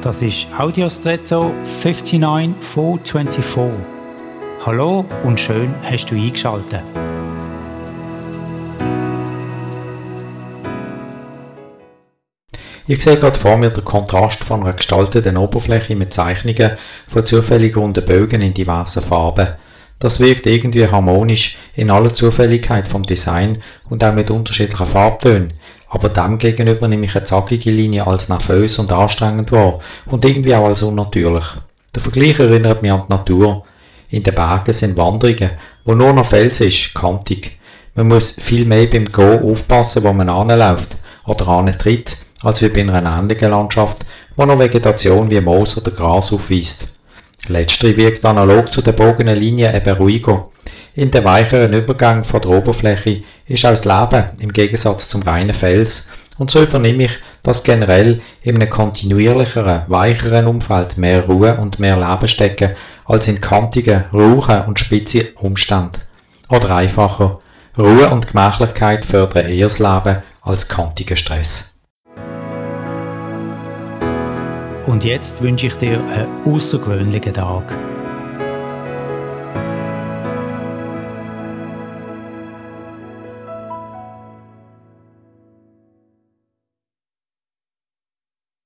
Das ist Audiostretto 59424. Hallo und schön hast du eingeschaltet. Ich sehe gerade vor mir den Kontrast von einer gestalteten Oberfläche mit Zeichnungen von zufällig runden Bögen in diversen Farben. Das wirkt irgendwie harmonisch in aller Zufälligkeit vom Design und auch mit unterschiedlichen Farbtönen. Aber dem gegenüber nehme ich eine zackige Linie als nervös und anstrengend wahr und irgendwie auch als unnatürlich. Der Vergleich erinnert mich an die Natur. In den Bergen sind Wanderungen, wo nur noch Fels ist, kantig. Man muss viel mehr beim Gehen aufpassen, wo man anläuft oder antritt, als wie bei einer ähnlichen Landschaft, wo noch Vegetation wie Moos oder Gras aufweist. Letztere wirkt analog zu der bogenen Linie eben ruhiger. In den weicheren Übergang von der Oberfläche ist auch das Leben im Gegensatz zum reinen Fels und so übernehme ich, dass generell in einem kontinuierlicheren, weicheren Umfeld mehr Ruhe und mehr Leben stecken als in kantigen, rauchen und spitzen Umständen. Oder einfacher, Ruhe und Gemächlichkeit fördern eher das Leben als kantiger Stress. Und jetzt wünsche ich dir einen außergewöhnlichen Tag.